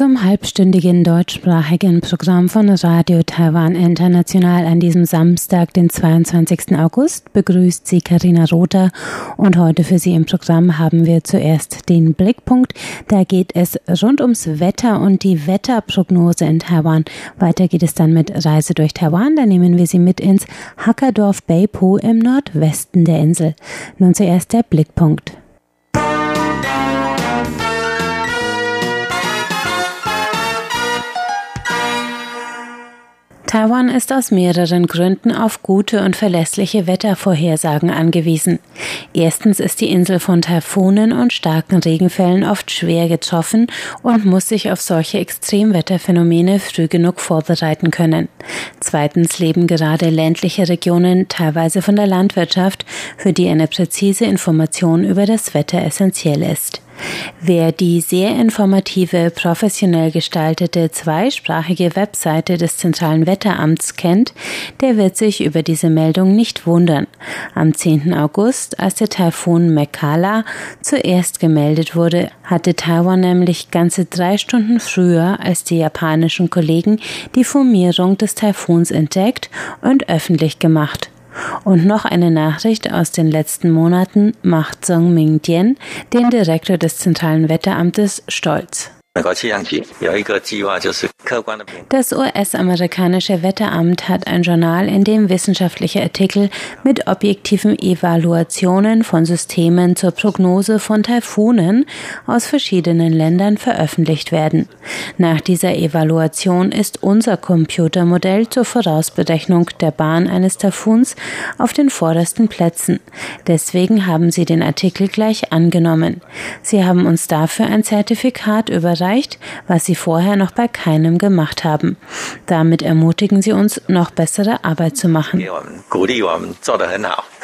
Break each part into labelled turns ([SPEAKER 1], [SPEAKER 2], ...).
[SPEAKER 1] Zum halbstündigen deutschsprachigen Programm von Radio Taiwan International an diesem Samstag, den 22. August, begrüßt sie Karina Rother und heute für Sie im Programm haben wir zuerst den Blickpunkt. Da geht es rund ums Wetter und die Wetterprognose in Taiwan. Weiter geht es dann mit Reise durch Taiwan. Da nehmen wir Sie mit ins Hackerdorf Beipu im Nordwesten der Insel. Nun zuerst der Blickpunkt. Taiwan ist aus mehreren Gründen auf gute und verlässliche Wettervorhersagen angewiesen. Erstens ist die Insel von Taifunen und starken Regenfällen oft schwer getroffen und muss sich auf solche Extremwetterphänomene früh genug vorbereiten können. Zweitens leben gerade ländliche Regionen teilweise von der Landwirtschaft, für die eine präzise Information über das Wetter essentiell ist. Wer die sehr informative, professionell gestaltete zweisprachige Webseite des Zentralen Wetteramts kennt, der wird sich über diese Meldung nicht wundern. Am 10. August, als der Taifun Mekala zuerst gemeldet wurde, hatte Taiwan nämlich ganze drei Stunden früher als die japanischen Kollegen die Formierung des Taifuns entdeckt und öffentlich gemacht. Und noch eine Nachricht aus den letzten Monaten macht Song Ming-Tien, den Direktor des Zentralen Wetteramtes, stolz. Das US-amerikanische Wetteramt hat ein Journal, in dem wissenschaftliche Artikel mit objektiven Evaluationen von Systemen zur Prognose von Taifunen aus verschiedenen Ländern veröffentlicht werden. Nach dieser Evaluation ist unser Computermodell zur Vorausberechnung der Bahn eines Taifuns auf den vordersten Plätzen. Deswegen haben Sie den Artikel gleich angenommen. Sie haben uns dafür ein Zertifikat über erreicht, was sie vorher noch bei keinem gemacht haben. Damit ermutigen sie uns, noch bessere Arbeit zu machen.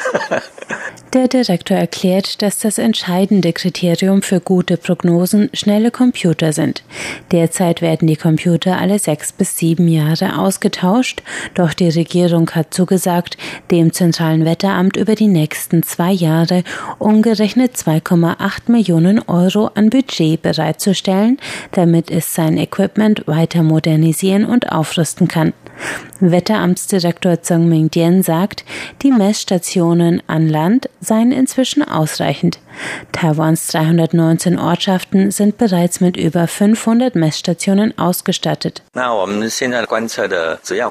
[SPEAKER 1] Der Direktor erklärt, dass das entscheidende Kriterium für gute Prognosen schnelle Computer sind. Derzeit werden die Computer alle sechs bis sieben Jahre ausgetauscht, doch die Regierung hat zugesagt, dem Zentralen Wetteramt über die nächsten zwei Jahre umgerechnet 2,8 Millionen Euro an Budget bereitzustellen, damit es sein Equipment weiter modernisieren und aufrüsten kann. Wetteramtsdirektor Zhang Ming-Dien sagt, die Messstationen an Land seien inzwischen ausreichend. Taiwans 319 Ortschaften sind bereits mit über 500 Messstationen ausgestattet.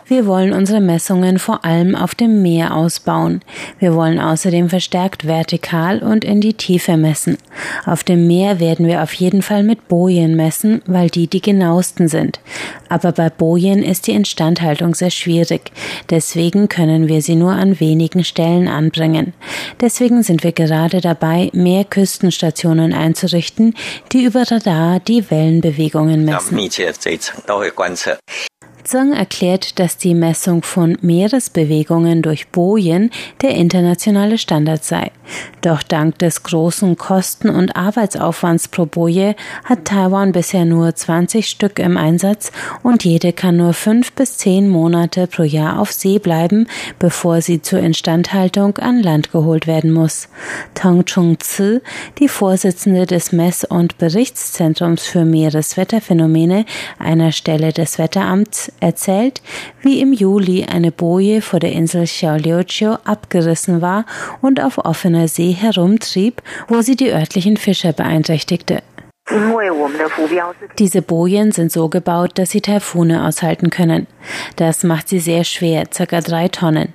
[SPEAKER 1] Wir wollen unsere Messungen vor allem auf dem Meer ausbauen. Wir wollen außerdem verstärkt vertikal und in die Tiefe messen. Auf dem Meer werden wir auf jeden Fall mit Bojen messen, weil die die genauesten sind. Aber bei Bojen ist die Instandhaltung sehr schwierig. Deswegen können wir sie nur an wenigen Stellen anbringen. Deswegen sind wir gerade dabei, mehr Küstenstationen einzurichten, die über Radar die Wellenbewegungen messen. Zhang erklärt, dass die Messung von Meeresbewegungen durch Bojen der internationale Standard sei. Doch dank des großen Kosten- und Arbeitsaufwands pro Boje hat Taiwan bisher nur 20 Stück im Einsatz und jede kann nur fünf bis zehn Monate pro Jahr auf See bleiben, bevor sie zur Instandhaltung an Land geholt werden muss. Tang Chung-Tzu, die Vorsitzende des Mess- und Berichtszentrums für Meereswetterphänomene, einer Stelle des Wetteramts, erzählt, wie im Juli eine Boje vor der Insel Xiaoliuqiu abgerissen war und auf offener See herumtrieb, wo sie die örtlichen Fischer beeinträchtigte. Diese Bojen sind so gebaut, dass sie Taifune aushalten können. Das macht sie sehr schwer, ca. drei Tonnen.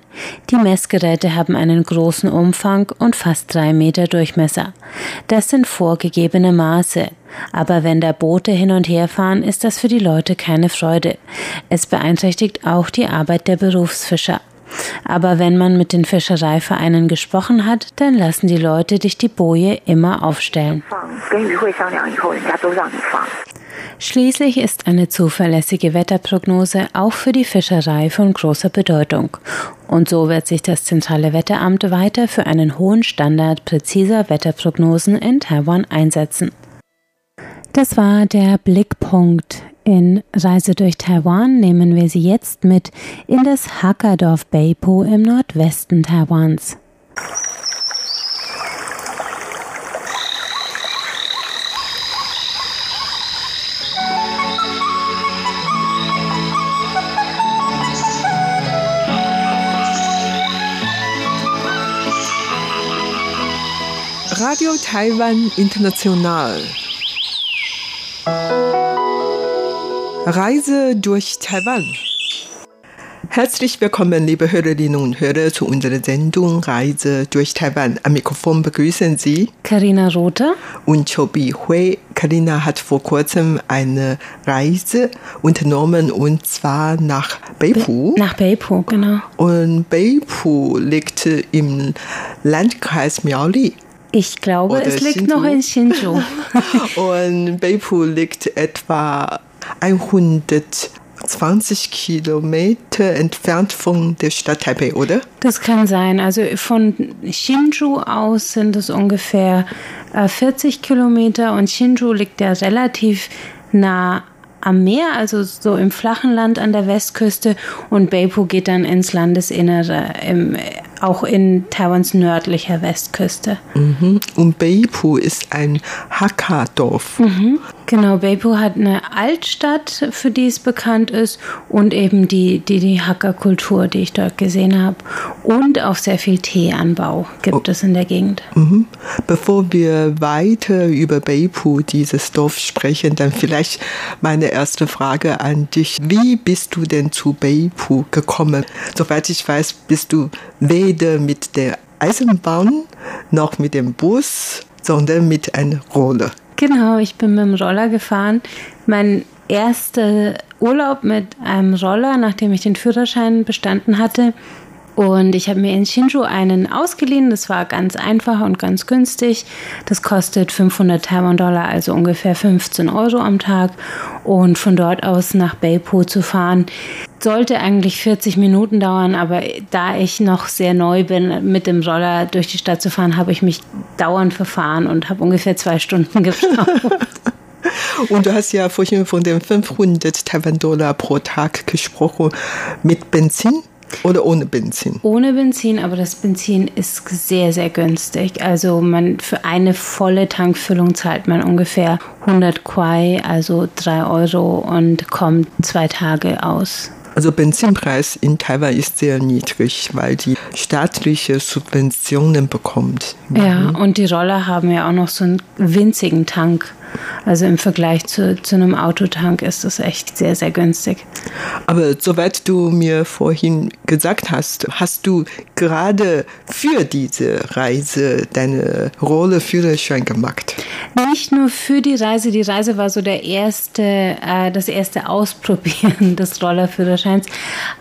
[SPEAKER 1] Die Messgeräte haben einen großen Umfang und fast drei Meter Durchmesser. Das sind vorgegebene Maße. Aber wenn da Boote hin und her fahren, ist das für die Leute keine Freude. Es beeinträchtigt auch die Arbeit der Berufsfischer. Aber wenn man mit den Fischereivereinen gesprochen hat, dann lassen die Leute dich die Boje immer aufstellen. Schließlich ist eine zuverlässige Wetterprognose auch für die Fischerei von großer Bedeutung. Und so wird sich das Zentrale Wetteramt weiter für einen hohen Standard präziser Wetterprognosen in Taiwan einsetzen. Das war der Blickpunkt. In Reise durch Taiwan nehmen wir Sie jetzt mit in das Hackerdorf Beipo im Nordwesten Taiwans.
[SPEAKER 2] Radio Taiwan International. Reise durch Taiwan. Herzlich willkommen, liebe Hörerinnen und Hörer, zu unserer Sendung Reise durch Taiwan. Am Mikrofon begrüßen Sie
[SPEAKER 1] Karina Rother
[SPEAKER 2] und Chobi Hui. Karina hat vor kurzem eine Reise unternommen und zwar nach Beipu.
[SPEAKER 1] Nach Beipu, genau.
[SPEAKER 2] Und Beipu liegt im Landkreis Miaoli.
[SPEAKER 1] Ich glaube, Oder es liegt Shinju. noch in Shinju.
[SPEAKER 2] und Beipu liegt etwa 120 Kilometer entfernt von der Stadt Taipei, oder?
[SPEAKER 1] Das kann sein. Also von Shinju aus sind es ungefähr 40 äh, Kilometer und Shinju liegt ja relativ nah am Meer, also so im flachen Land an der Westküste und Beipu geht dann ins Landesinnere, im, auch in Taiwans nördlicher Westküste.
[SPEAKER 2] Mhm. Und Beipu ist ein Hakka-Dorf.
[SPEAKER 1] Mhm. Genau, Beipu hat eine Altstadt, für die es bekannt ist und eben die, die, die Hakka-Kultur, die ich dort gesehen habe. Und auch sehr viel Teeanbau gibt oh. es in der Gegend.
[SPEAKER 2] Mhm. Bevor wir weiter über Beipu, dieses Dorf, sprechen, dann vielleicht meine erste Frage an dich. Wie bist du denn zu Beipu gekommen? Soweit ich weiß, bist du weder mit der Eisenbahn noch mit dem Bus, sondern mit einer Roller.
[SPEAKER 1] Genau, ich bin mit dem Roller gefahren. Mein erster Urlaub mit einem Roller, nachdem ich den Führerschein bestanden hatte, und ich habe mir in Shinju einen ausgeliehen. Das war ganz einfach und ganz günstig. Das kostet 500 Taiwan-Dollar, also ungefähr 15 Euro am Tag. Und von dort aus nach Beipo zu fahren, sollte eigentlich 40 Minuten dauern. Aber da ich noch sehr neu bin, mit dem Roller durch die Stadt zu fahren, habe ich mich dauernd verfahren und habe ungefähr zwei Stunden gebraucht.
[SPEAKER 2] Und du hast ja vorhin von den 500 Taiwan-Dollar pro Tag gesprochen. Mit Benzin? Oder ohne Benzin?
[SPEAKER 1] Ohne Benzin, aber das Benzin ist sehr, sehr günstig. Also man für eine volle Tankfüllung zahlt man ungefähr 100 Kwai, also 3 Euro und kommt zwei Tage aus.
[SPEAKER 2] Also Benzinpreis in Taiwan ist sehr niedrig, weil die staatliche Subventionen bekommt.
[SPEAKER 1] Ja, und die Roller haben ja auch noch so einen winzigen Tank. Also im Vergleich zu, zu einem Autotank ist das echt sehr, sehr günstig.
[SPEAKER 2] Aber soweit du mir vorhin gesagt hast, hast du gerade für diese Reise deine Rolle Führerschein gemacht?
[SPEAKER 1] Nicht nur für die Reise. Die Reise war so der erste, äh, das erste Ausprobieren des Rollerführerscheins.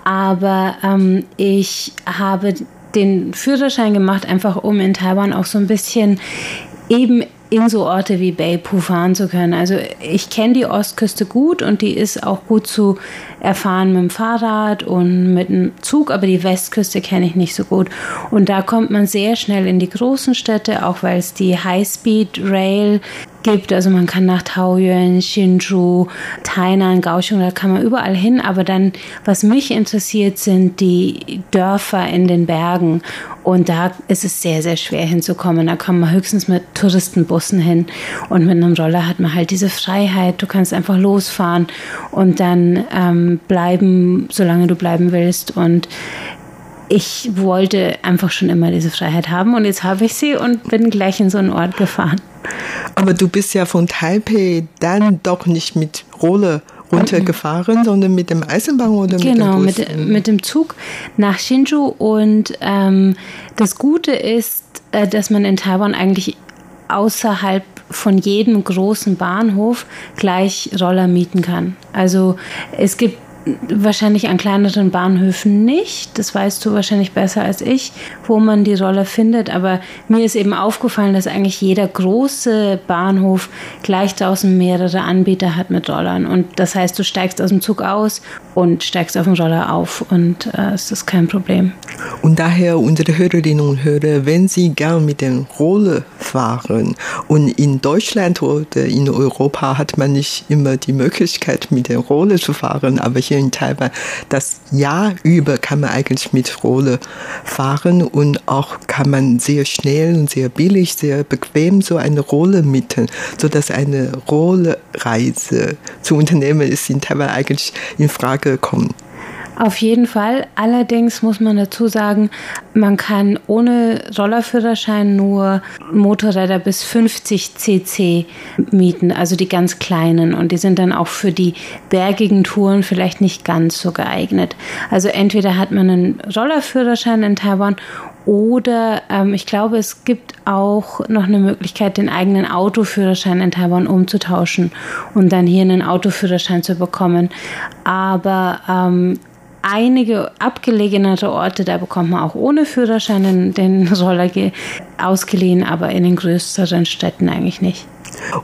[SPEAKER 1] Aber ähm, ich habe den Führerschein gemacht, einfach um in Taiwan auch so ein bisschen eben in so Orte wie Beipu fahren zu können. Also ich kenne die Ostküste gut und die ist auch gut zu erfahren mit dem Fahrrad und mit dem Zug, aber die Westküste kenne ich nicht so gut. Und da kommt man sehr schnell in die großen Städte, auch weil es die High-Speed Rail gibt. Also man kann nach Taoyuan, Hsinchu, Tainan, Kaohsiung, da kann man überall hin. Aber dann, was mich interessiert, sind die Dörfer in den Bergen. Und da ist es sehr, sehr schwer hinzukommen. Da kommt man höchstens mit Touristenbussen hin. Und mit einem Roller hat man halt diese Freiheit. Du kannst einfach losfahren und dann ähm, bleiben, solange du bleiben willst. Und ich wollte einfach schon immer diese Freiheit haben und jetzt habe ich sie und bin gleich in so einen Ort gefahren.
[SPEAKER 2] Aber du bist ja von Taipei dann doch nicht mit Rolle runtergefahren, sondern mit dem Eisenbahn oder
[SPEAKER 1] genau,
[SPEAKER 2] mit dem
[SPEAKER 1] Bus? Genau, mit, mit dem Zug nach Shinju. Und ähm, das Gute ist, äh, dass man in Taiwan eigentlich außerhalb von jedem großen Bahnhof gleich Roller mieten kann. Also es gibt Wahrscheinlich an kleineren Bahnhöfen nicht. Das weißt du wahrscheinlich besser als ich, wo man die Roller findet. Aber mir ist eben aufgefallen, dass eigentlich jeder große Bahnhof gleich draußen mehrere Anbieter hat mit Rollern. Und das heißt, du steigst aus dem Zug aus und steigst auf den Roller auf. Und äh, es ist kein Problem.
[SPEAKER 2] Und daher unsere Hörerinnen und Hörer, wenn Sie gern mit dem Roller fahren und in Deutschland oder in Europa hat man nicht immer die Möglichkeit, mit der Roller zu fahren, aber hier in Taiwan, das Jahr über kann man eigentlich mit Rolle fahren und auch kann man sehr schnell und sehr billig, sehr bequem so eine Rolle mieten, sodass eine Rollereise zu unternehmen ist in Taiwan eigentlich in Frage kommt.
[SPEAKER 1] Auf jeden Fall. Allerdings muss man dazu sagen, man kann ohne Rollerführerschein nur Motorräder bis 50 cc mieten, also die ganz kleinen. Und die sind dann auch für die bergigen Touren vielleicht nicht ganz so geeignet. Also entweder hat man einen Rollerführerschein in Taiwan oder ähm, ich glaube, es gibt auch noch eine Möglichkeit, den eigenen Autoführerschein in Taiwan umzutauschen und dann hier einen Autoführerschein zu bekommen. Aber ähm, einige abgelegenere Orte, da bekommt man auch ohne Führerschein den, den Roller ausgeliehen, aber in den größeren Städten eigentlich nicht.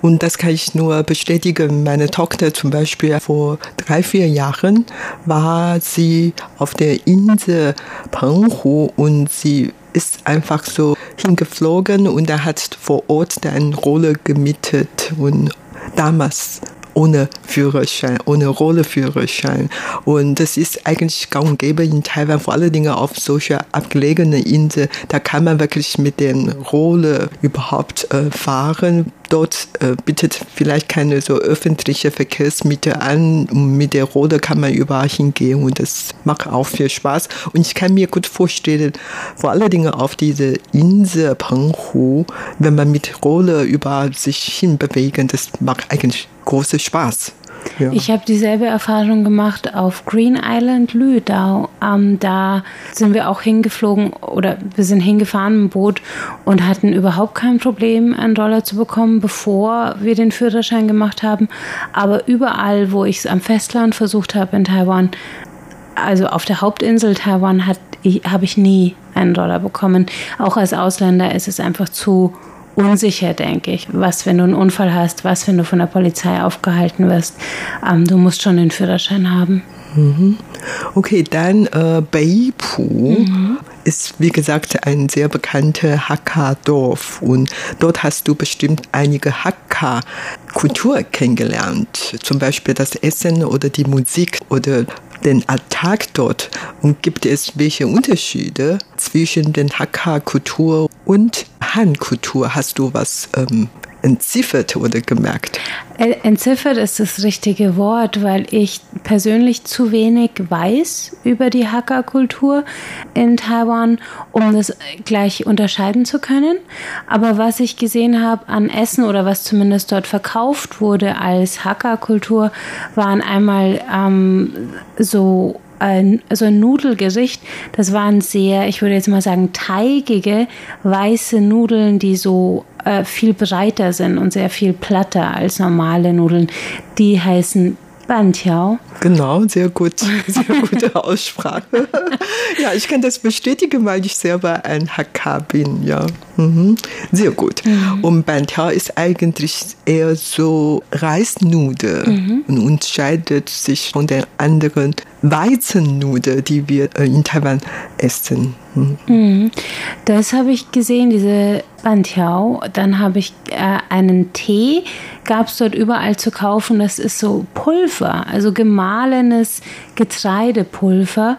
[SPEAKER 2] Und das kann ich nur bestätigen. Meine Tochter zum Beispiel vor drei, vier Jahren war sie auf der Insel Penghu und sie ist einfach so hingeflogen und er hat vor Ort eine Rolle gemietet und damals ohne Führerschein, ohne Rolleführerschein. Und das ist eigentlich gang und gäbe in Taiwan, vor allen Dingen auf solcher abgelegenen Insel. Da kann man wirklich mit den Rolle überhaupt äh, fahren. Dort äh, bietet vielleicht keine so öffentliche Verkehrsmittel an. Mit der Rolle kann man überall hingehen und das macht auch viel Spaß. Und ich kann mir gut vorstellen, vor allen Dingen auf diese Insel Penghu, wenn man mit Rolle überall sich hinbewegen, das macht eigentlich großen Spaß.
[SPEAKER 1] Ja. Ich habe dieselbe Erfahrung gemacht auf Green Island Lüdau. Ähm, da sind wir auch hingeflogen oder wir sind hingefahren im Boot und hatten überhaupt kein Problem, einen Dollar zu bekommen, bevor wir den Führerschein gemacht haben. Aber überall, wo ich es am Festland versucht habe in Taiwan, also auf der Hauptinsel Taiwan, habe ich nie einen Dollar bekommen. Auch als Ausländer ist es einfach zu unsicher, denke ich. Was, wenn du einen Unfall hast, was, wenn du von der Polizei aufgehalten wirst. Ähm, du musst schon den Führerschein haben.
[SPEAKER 2] Mhm. Okay, dann äh, Beipu mhm. ist wie gesagt ein sehr bekannter Hakka-Dorf und dort hast du bestimmt einige Hakka-Kultur kennengelernt, zum Beispiel das Essen oder die Musik oder den Alltag dort und gibt es welche Unterschiede zwischen den Hakka-Kultur und Han-Kultur? Hast du was ähm, entziffert oder gemerkt?
[SPEAKER 1] Äh, entziffert ist das richtige Wort, weil ich persönlich zu wenig weiß über die Hakka-Kultur in Taiwan, um das gleich unterscheiden zu können. Aber was ich gesehen habe an Essen oder was zumindest dort verkauft wurde als Hakka-Kultur, waren einmal ähm, so ein, so ein Nudelgericht. Das waren sehr, ich würde jetzt mal sagen, teigige weiße Nudeln, die so äh, viel breiter sind und sehr viel platter als normale Nudeln. Die heißen Bantiao.
[SPEAKER 2] Genau, sehr gut. Sehr gute Aussprache. ja, ich kann das bestätigen, weil ich selber ein Hakka bin, ja. Mhm. Sehr gut. Mhm. Und Bantiao ist eigentlich eher so Reisnude mhm. und unterscheidet sich von den anderen Weizennudeln, die wir äh, in Taiwan essen.
[SPEAKER 1] Mhm. mhm. Das habe ich gesehen, diese Bantiao. Dann habe ich äh, einen Tee, gab es dort überall zu kaufen. Das ist so Pulver, also gemahlenes Getreidepulver.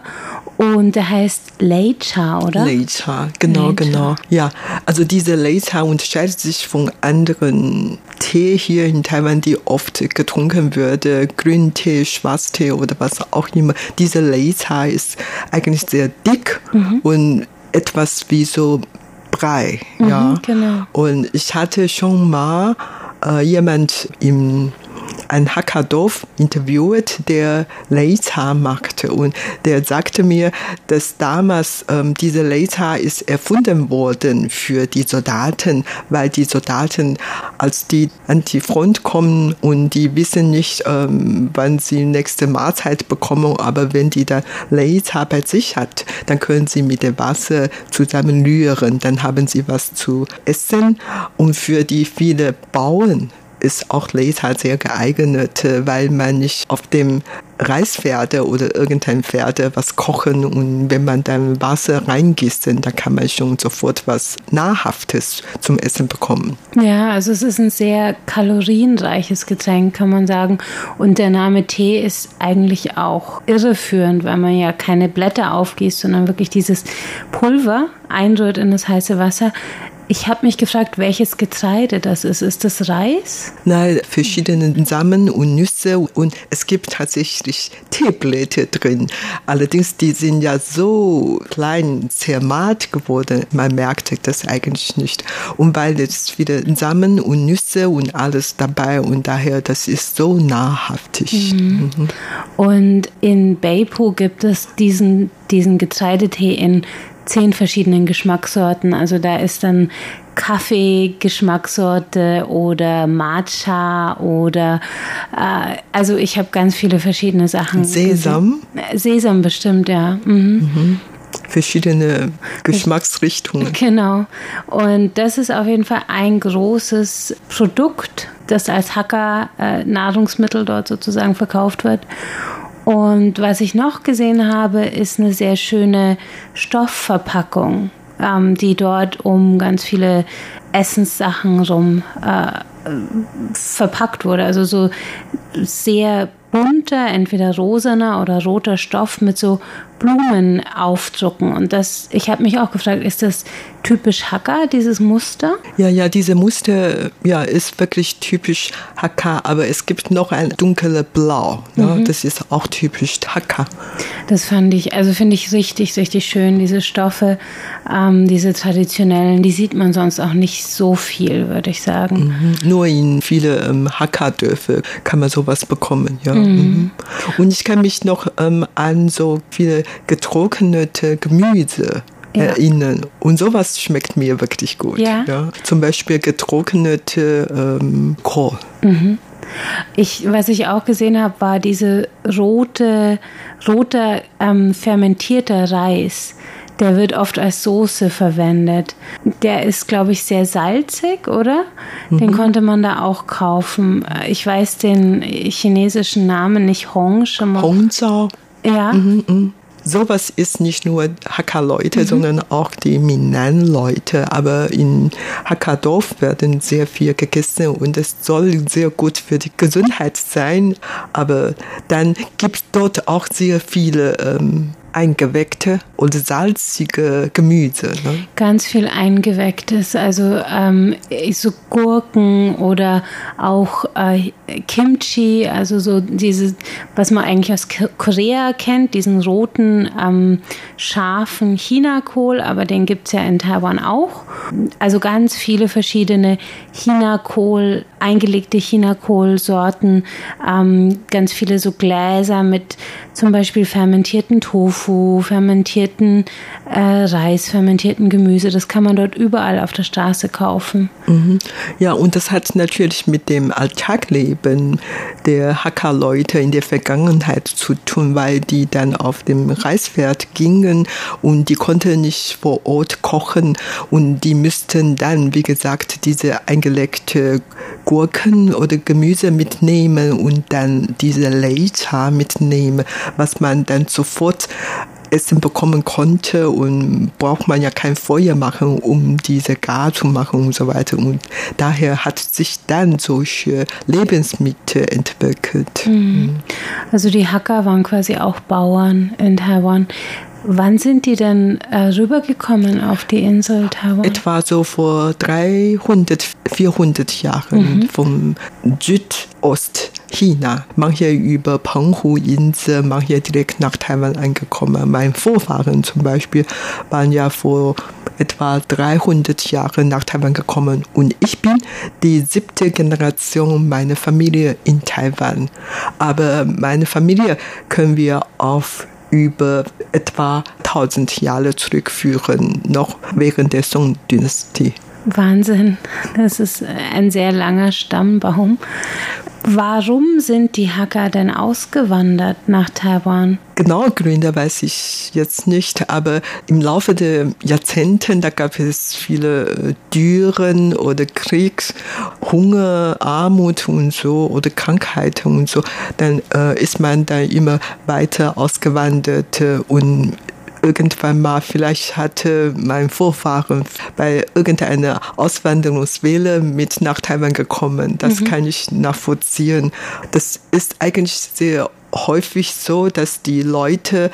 [SPEAKER 1] Und der heißt Leicha, oder?
[SPEAKER 2] Leicha, genau, Leicha. genau. Ja, also diese Leicha unterscheidet sich von anderen Tee hier in Taiwan, die oft getrunken wird. Grüntee, Schwarztee oder was auch immer. Diese Leicha ist eigentlich sehr dick mhm. und etwas wie so Brei. Mhm, ja. Genau. Und ich hatte schon mal äh, jemand im ein Hackerdorf interviewt, der Leitha machte. Und der sagte mir, dass damals ähm, diese Leitha ist erfunden worden für die Soldaten, weil die Soldaten, als die an die Front kommen und die wissen nicht, ähm, wann sie nächste Mahlzeit bekommen, aber wenn die dann Leitha bei sich hat, dann können sie mit dem Wasser zusammen rühren, dann haben sie was zu essen und für die viele Bauern ist auch Laser sehr geeignet, weil man nicht auf dem Reispferde oder irgendein Pferde was kochen und wenn man dann Wasser reingießt, dann kann man schon sofort was Nahrhaftes zum Essen bekommen.
[SPEAKER 1] Ja, also es ist ein sehr kalorienreiches Getränk, kann man sagen. Und der Name Tee ist eigentlich auch irreführend, weil man ja keine Blätter aufgießt, sondern wirklich dieses Pulver einrührt in das heiße Wasser. Ich habe mich gefragt, welches Getreide das ist. Ist das Reis?
[SPEAKER 2] Nein, verschiedene Samen und Nüsse und es gibt tatsächlich Teeblätter drin. Allerdings, die sind ja so klein, zermahlt geworden. Man merkt das eigentlich nicht. Und weil es wieder Samen und Nüsse und alles dabei und daher, das ist so nahrhaftig. Mhm.
[SPEAKER 1] Mhm. Und in Beipu gibt es diesen, diesen Getreidetee in zehn verschiedenen Geschmackssorten. Also da ist dann Kaffee-Geschmackssorte oder Matcha oder äh, also ich habe ganz viele verschiedene Sachen.
[SPEAKER 2] Sesam?
[SPEAKER 1] Sesam bestimmt, ja. Mhm.
[SPEAKER 2] Mhm. Verschiedene Geschmacksrichtungen.
[SPEAKER 1] Genau. Und das ist auf jeden Fall ein großes Produkt, das als Hacker-Nahrungsmittel äh, dort sozusagen verkauft wird. Und was ich noch gesehen habe, ist eine sehr schöne Stoffverpackung, ähm, die dort um ganz viele Essenssachen rum äh, verpackt wurde. Also so sehr bunter, entweder rosaner oder roter Stoff mit so Blumen aufdrucken. Und das, ich habe mich auch gefragt, ist das typisch Hakka, dieses Muster?
[SPEAKER 2] Ja, ja, diese Muster ja, ist wirklich typisch Hakka, aber es gibt noch ein dunkles Blau. Ne? Mhm. Das ist auch typisch Hakka.
[SPEAKER 1] Das fand ich, also finde ich richtig, richtig schön, diese Stoffe, ähm, diese traditionellen, die sieht man sonst auch nicht so viel, würde ich sagen.
[SPEAKER 2] Mhm. Nur in viele ähm, Hakka-Dörfer kann man sowas bekommen, ja. Mhm. mhm. Und ich kann mich noch ähm, an so viele getrocknete Gemüse ja. erinnern. Und sowas schmeckt mir wirklich gut. Ja. ja. Zum Beispiel getrocknete ähm, Kohl.
[SPEAKER 1] Mhm. Ich, was ich auch gesehen habe, war diese rote, roter ähm, fermentierter Reis. Der wird oft als Soße verwendet. Der ist, glaube ich, sehr salzig, oder? Mhm. Den konnte man da auch kaufen. Ich weiß den chinesischen Namen nicht, Hong.
[SPEAKER 2] Hongzhao.
[SPEAKER 1] Ja. Mhm, mh
[SPEAKER 2] sowas ist nicht nur Hakka-Leute, mhm. sondern auch die Minan-Leute. Aber in Hakka-Dorf werden sehr viel gegessen und es soll sehr gut für die Gesundheit sein. Aber dann gibt es dort auch sehr viele ähm, eingeweckte und salzige Gemüse. Ne?
[SPEAKER 1] Ganz viel eingewecktes, also ähm, so Gurken oder auch äh, Kimchi, also so diese, was man eigentlich aus Korea kennt, diesen roten, ähm, scharfen Chinakohl, aber den gibt es ja in Taiwan auch. Also ganz viele verschiedene Chinakohl, eingelegte Chinakohlsorten, ähm, ganz viele so Gläser mit zum Beispiel fermentierten Tofu, fermentierten äh, Reis, fermentierten Gemüse. Das kann man dort überall auf der Straße kaufen.
[SPEAKER 2] Mhm. Ja, und das hat natürlich mit dem Alltagleben der Hacker-Leute in der Vergangenheit zu tun, weil die dann auf dem Reisfeld gingen und die konnten nicht vor Ort kochen und die müssten dann, wie gesagt, diese eingelegte Gurken oder Gemüse mitnehmen und dann diese Leiter mitnehmen, was man dann sofort Essen bekommen konnte und braucht man ja kein Feuer machen, um diese gar zu machen und so weiter. Und daher hat sich dann solche Lebensmittel entwickelt. Mhm.
[SPEAKER 1] Also die Hacker waren quasi auch Bauern in Taiwan. Wann sind die denn äh, rübergekommen auf die Insel Taiwan?
[SPEAKER 2] Etwa so vor 300, 400 Jahren mhm. vom Südostchina. Manche über Penghu-Insel, manche direkt nach Taiwan angekommen. Mein Vorfahren zum Beispiel waren ja vor etwa 300 Jahre nach Taiwan gekommen und ich bin die siebte Generation meiner Familie in Taiwan. Aber meine Familie können wir auf über etwa 1000 Jahre zurückführen, noch während der Song-Dynastie.
[SPEAKER 1] Wahnsinn, das ist ein sehr langer Stammbaum. Warum sind die Hakka denn ausgewandert nach Taiwan?
[SPEAKER 2] Genau Gründe weiß ich jetzt nicht, aber im Laufe der Jahrzehnte, da gab es viele äh, Dürren oder Krieg, Hunger, Armut und so oder Krankheiten und so. Dann äh, ist man da immer weiter ausgewandert und irgendwann mal, vielleicht hatte mein Vorfahren bei irgendeiner Auswanderungswelle mit nach Taiwan gekommen. Das mhm. kann ich nachvollziehen. Das ist eigentlich sehr häufig so, dass die Leute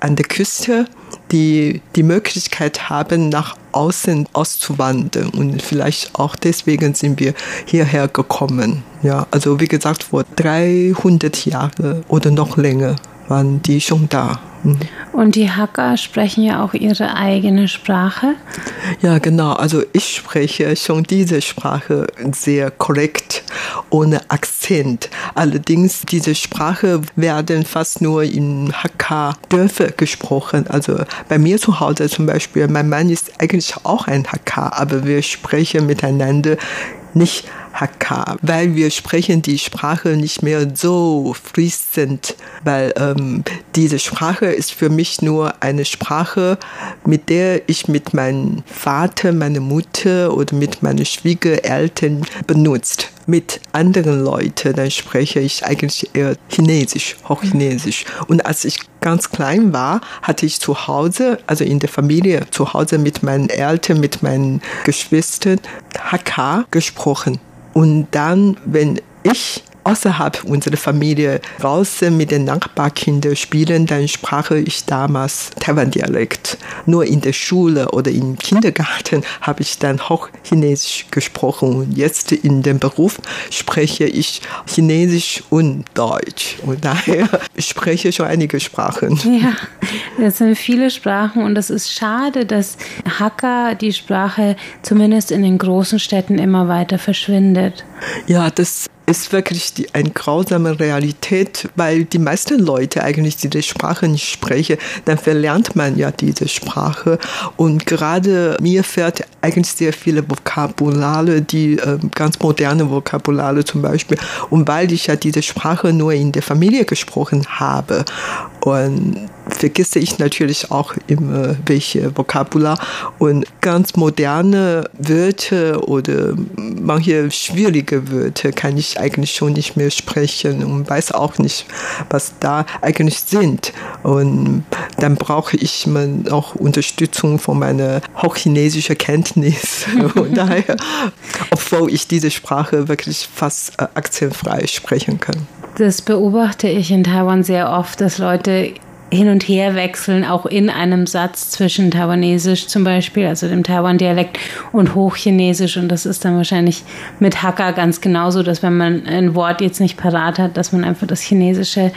[SPEAKER 2] an der Küste die die Möglichkeit haben, nach außen auszuwandern. Und vielleicht auch deswegen sind wir hierher gekommen. Ja, also wie gesagt, vor 300 Jahren oder noch länger waren die schon da.
[SPEAKER 1] Mhm. Und die Hacker sprechen ja auch ihre eigene Sprache.
[SPEAKER 2] Ja, genau. Also ich spreche schon diese Sprache sehr korrekt, ohne Akzent. Allerdings, diese Sprache werden fast nur in Hakka-Dörfer gesprochen. Also bei mir zu Hause zum Beispiel, mein Mann ist eigentlich auch ein Hakka, aber wir sprechen miteinander nicht Hakka, weil wir sprechen die Sprache nicht mehr so fließend, weil ähm, diese Sprache ist für mich nur eine Sprache, mit der ich mit meinem Vater, meiner Mutter oder mit meinen Schwiegereltern benutzt. Mit anderen Leuten, dann spreche ich eigentlich eher Chinesisch, Hochchinesisch. Und als ich ganz klein war, hatte ich zu Hause, also in der Familie, zu Hause mit meinen Eltern, mit meinen Geschwistern Hakka gesprochen. Und dann, wenn ich außerhalb unserer Familie draußen mit den Nachbarkindern spielen, dann sprach ich damals Taiwan-Dialekt. Nur in der Schule oder im Kindergarten habe ich dann Hochchinesisch gesprochen. Und jetzt in dem Beruf spreche ich Chinesisch und Deutsch. Und daher spreche ich schon einige Sprachen.
[SPEAKER 1] Ja, das sind viele Sprachen und es ist schade, dass Hakka, die Sprache, zumindest in den großen Städten immer weiter verschwindet.
[SPEAKER 2] Ja, das ist wirklich die, eine grausame Realität, weil die meisten Leute eigentlich diese Sprache nicht sprechen, dann verlernt man ja diese Sprache. Und gerade mir fährt eigentlich sehr viele Vokabulare, die äh, ganz moderne Vokabulare zum Beispiel. Und weil ich ja diese Sprache nur in der Familie gesprochen habe und vergesse ich natürlich auch immer welche Vokabular und ganz moderne Wörter oder manche schwierige Wörter kann ich eigentlich schon nicht mehr sprechen und weiß auch nicht, was da eigentlich sind. Und dann brauche ich auch Unterstützung von meiner hochchinesischen Kenntnis. und daher, obwohl ich diese Sprache wirklich fast äh, akzentfrei sprechen kann.
[SPEAKER 1] Das beobachte ich in Taiwan sehr oft, dass Leute hin und her wechseln, auch in einem Satz zwischen Taiwanesisch zum Beispiel, also dem Taiwan-Dialekt und Hochchinesisch. Und das ist dann wahrscheinlich mit Hakka ganz genauso, dass wenn man ein Wort jetzt nicht parat hat, dass man einfach das Chinesische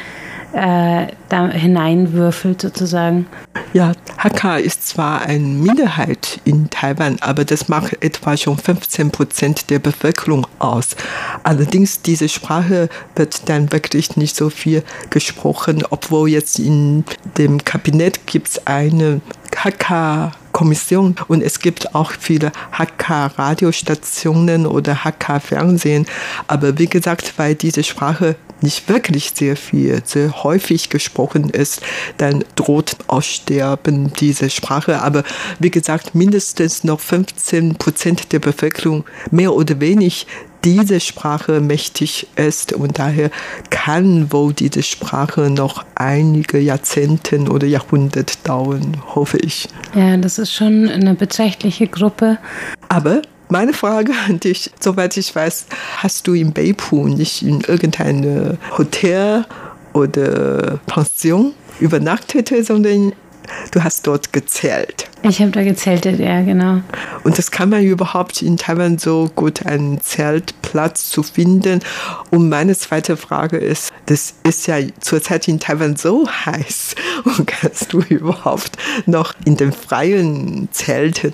[SPEAKER 1] äh, da hineinwürfelt sozusagen.
[SPEAKER 2] Ja, Hakka ist zwar eine Minderheit in Taiwan, aber das macht etwa schon 15 Prozent der Bevölkerung aus. Allerdings diese Sprache wird dann wirklich nicht so viel gesprochen, obwohl jetzt in dem Kabinett gibt es eine Hakka Kommission und es gibt auch viele Hakka-Radiostationen oder Hakka-Fernsehen. Aber wie gesagt, weil diese Sprache nicht wirklich sehr viel, sehr häufig gesprochen ist, dann droht Aussterben diese Sprache. Aber wie gesagt, mindestens noch 15 Prozent der Bevölkerung mehr oder weniger diese Sprache mächtig ist und daher kann wohl diese Sprache noch einige Jahrzehnte oder Jahrhunderte dauern, hoffe ich.
[SPEAKER 1] Ja, das ist schon eine beträchtliche Gruppe.
[SPEAKER 2] Aber meine Frage an dich, soweit ich weiß, hast du in Beipu nicht in irgendeinem Hotel oder Pension übernachtet, sondern du hast dort gezählt.
[SPEAKER 1] Ich habe da gezeltet, ja, genau.
[SPEAKER 2] Und das kann man überhaupt in Taiwan so gut einen Zeltplatz zu finden. Und meine zweite Frage ist, das ist ja zurzeit in Taiwan so heiß. Und kannst du überhaupt noch in den freien Zelten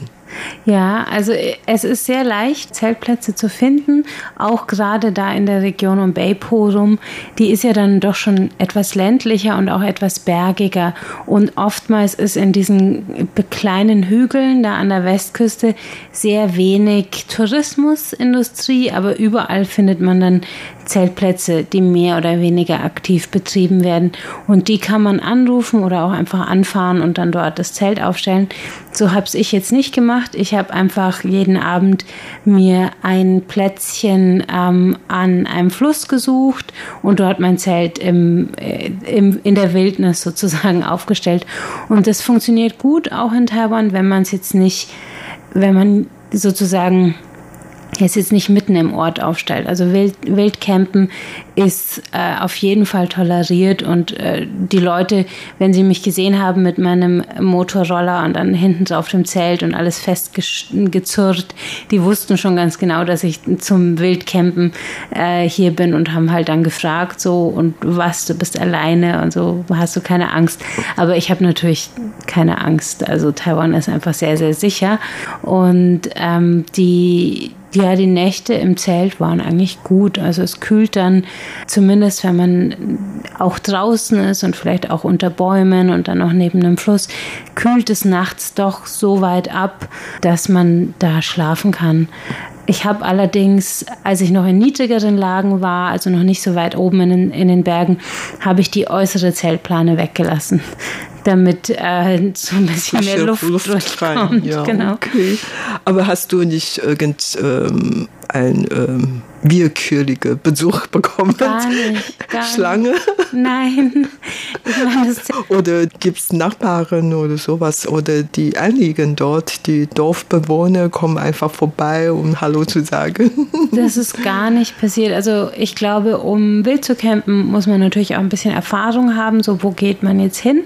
[SPEAKER 1] ja, also es ist sehr leicht, Zeltplätze zu finden, auch gerade da in der Region um Beipo rum. Die ist ja dann doch schon etwas ländlicher und auch etwas bergiger. Und oftmals ist in diesen kleinen Hügeln da an der Westküste sehr wenig Tourismusindustrie, aber überall findet man dann Zeltplätze, die mehr oder weniger aktiv betrieben werden. Und die kann man anrufen oder auch einfach anfahren und dann dort das Zelt aufstellen. So habe ich jetzt nicht gemacht. Ich habe einfach jeden Abend mir ein Plätzchen ähm, an einem Fluss gesucht und dort mein Zelt im, äh, im, in der Wildnis sozusagen aufgestellt. Und das funktioniert gut auch in Taiwan, wenn man es jetzt nicht, wenn man sozusagen es jetzt nicht mitten im Ort aufstellt. Also Wild, Wildcampen ist äh, auf jeden Fall toleriert und äh, die Leute, wenn sie mich gesehen haben mit meinem Motorroller und dann hinten so auf dem Zelt und alles festgezurrt, die wussten schon ganz genau, dass ich zum Wildcampen äh, hier bin und haben halt dann gefragt so und was, du bist alleine und so, hast du keine Angst. Aber ich habe natürlich keine Angst. Also Taiwan ist einfach sehr, sehr sicher und ähm, die ja, die Nächte im Zelt waren eigentlich gut. Also es kühlt dann, zumindest wenn man auch draußen ist und vielleicht auch unter Bäumen und dann auch neben einem Fluss, kühlt es nachts doch so weit ab, dass man da schlafen kann. Ich habe allerdings, als ich noch in niedrigeren Lagen war, also noch nicht so weit oben in den, in den Bergen, habe ich die äußere Zeltplane weggelassen damit äh, so ein bisschen Frische mehr Luft, Luft durchkommt.
[SPEAKER 2] Ja, genau. Okay. Aber hast du nicht irgend ähm, ein ähm, willkürlicher Besuch bekommen?
[SPEAKER 1] Gar nicht. Gar
[SPEAKER 2] Schlange?
[SPEAKER 1] Nein.
[SPEAKER 2] oder gibt es Nachbarn oder sowas? Oder die Anliegen dort, die Dorfbewohner kommen einfach vorbei, um Hallo zu sagen?
[SPEAKER 1] das ist gar nicht passiert. Also ich glaube, um wild zu campen, muss man natürlich auch ein bisschen Erfahrung haben. So, wo geht man jetzt hin?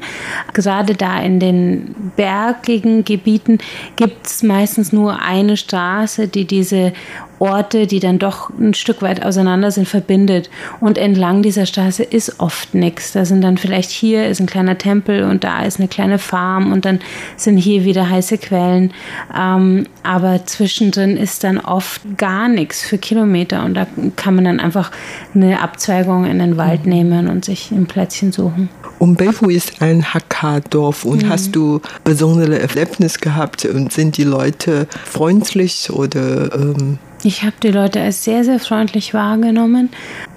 [SPEAKER 1] Gerade da in den bergigen Gebieten gibt es meistens nur eine Straße, die diese Orte, die dann doch ein Stück weit auseinander sind, verbindet. Und entlang dieser Straße ist oft nichts. Da sind dann vielleicht hier ist ein kleiner Tempel und da ist eine kleine Farm und dann sind hier wieder heiße Quellen. Ähm, aber zwischendrin ist dann oft gar nichts für Kilometer und da kann man dann einfach eine Abzweigung in den Wald mhm. nehmen und sich ein Plätzchen suchen.
[SPEAKER 2] Umbefu ist ein Hakka-Dorf und mhm. hast du besondere Erlebnisse gehabt und sind die Leute freundlich oder ähm
[SPEAKER 1] ich habe die Leute als sehr, sehr freundlich wahrgenommen.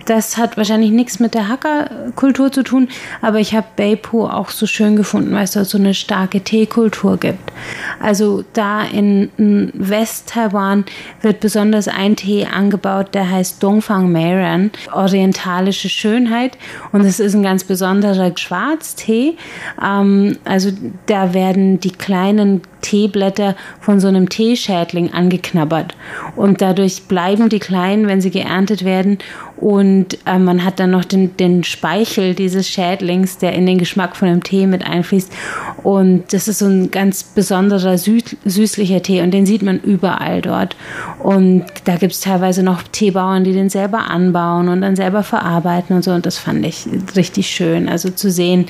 [SPEAKER 1] Das hat wahrscheinlich nichts mit der Hacker-Kultur zu tun, aber ich habe Beipu auch so schön gefunden, weil es da so eine starke Teekultur gibt. Also da in West-Taiwan wird besonders ein Tee angebaut, der heißt Dongfang Meiran, orientalische Schönheit. Und es ist ein ganz besonderer Schwarztee. Ähm, also da werden die kleinen Teeblätter von so einem Teeschädling angeknabbert. Und dadurch bleiben die kleinen, wenn sie geerntet werden. Und äh, man hat dann noch den, den Speichel dieses Schädlings, der in den Geschmack von dem Tee mit einfließt. Und das ist so ein ganz besonderer süß, süßlicher Tee und den sieht man überall dort. Und da gibt es teilweise noch Teebauern, die den selber anbauen und dann selber verarbeiten und so. Und das fand ich richtig schön. Also zu sehen,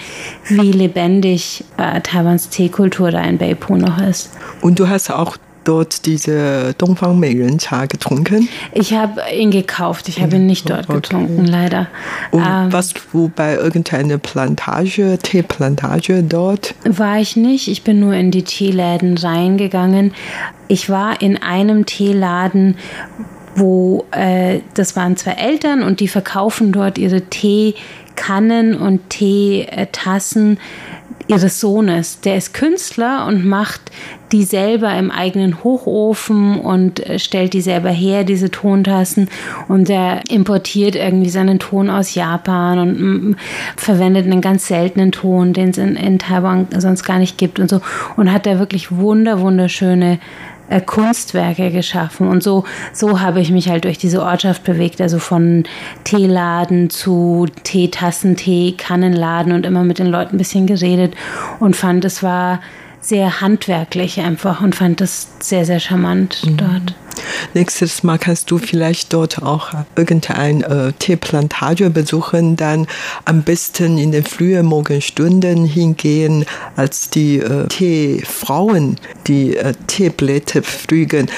[SPEAKER 1] wie lebendig äh, Taiwans Teekultur da in Beipu noch ist.
[SPEAKER 2] Und du hast auch dort diese Dongfang Meiren-Cha getrunken?
[SPEAKER 1] Ich habe ihn gekauft, ich habe ihn nicht dort okay. getrunken, leider.
[SPEAKER 2] Und ähm, warst du bei irgendeiner Plantage, Teeplantage dort?
[SPEAKER 1] War ich nicht, ich bin nur in die Teeläden reingegangen. Ich war in einem Teeladen, wo äh, das waren zwei Eltern und die verkaufen dort ihre Teekannen und Teetassen ihres Sohnes. Der ist Künstler und macht die selber im eigenen Hochofen und äh, stellt die selber her, diese Tontassen. Und er importiert irgendwie seinen Ton aus Japan und mm, verwendet einen ganz seltenen Ton, den es in, in Taiwan sonst gar nicht gibt und so. Und hat da wirklich wunder, wunderschöne äh, Kunstwerke geschaffen. Und so, so habe ich mich halt durch diese Ortschaft bewegt, also von Teeladen zu Teetassen, Tee, Kannenladen und immer mit den Leuten ein bisschen geredet und fand, es war sehr handwerklich einfach und fand das sehr, sehr charmant mhm. dort.
[SPEAKER 2] Nächstes Mal kannst du vielleicht dort auch irgendein äh, Teeplantage besuchen, dann am besten in den frühen Morgenstunden hingehen, als die äh, Teefrauen die äh, Teeblätter pflügen,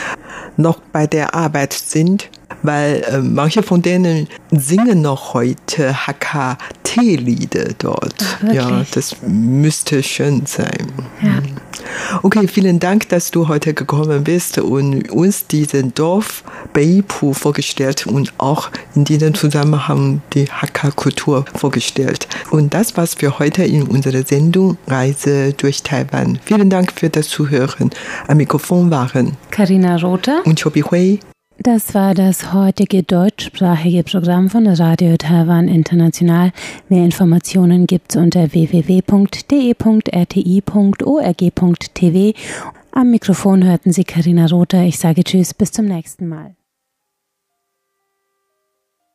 [SPEAKER 2] noch bei der Arbeit sind weil äh, manche von denen singen noch heute Hakka-T-Lieder dort.
[SPEAKER 1] Ach,
[SPEAKER 2] ja, das müsste schön sein.
[SPEAKER 1] Ja.
[SPEAKER 2] Okay, vielen Dank, dass du heute gekommen bist und uns diesen Dorf Beipu vorgestellt und auch in diesem Zusammenhang die Hakka-Kultur vorgestellt. Und das war's für heute in unserer Sendung Reise durch Taiwan. Vielen Dank für das Zuhören. Am Mikrofon waren
[SPEAKER 1] Karina Rother
[SPEAKER 2] und Chobi Hui.
[SPEAKER 1] Das war das heutige deutschsprachige Programm von Radio Taiwan International. Mehr Informationen gibt's unter www.de.rti.org.tv. Am Mikrofon hörten Sie Karina Rother. Ich sage Tschüss, bis zum nächsten Mal.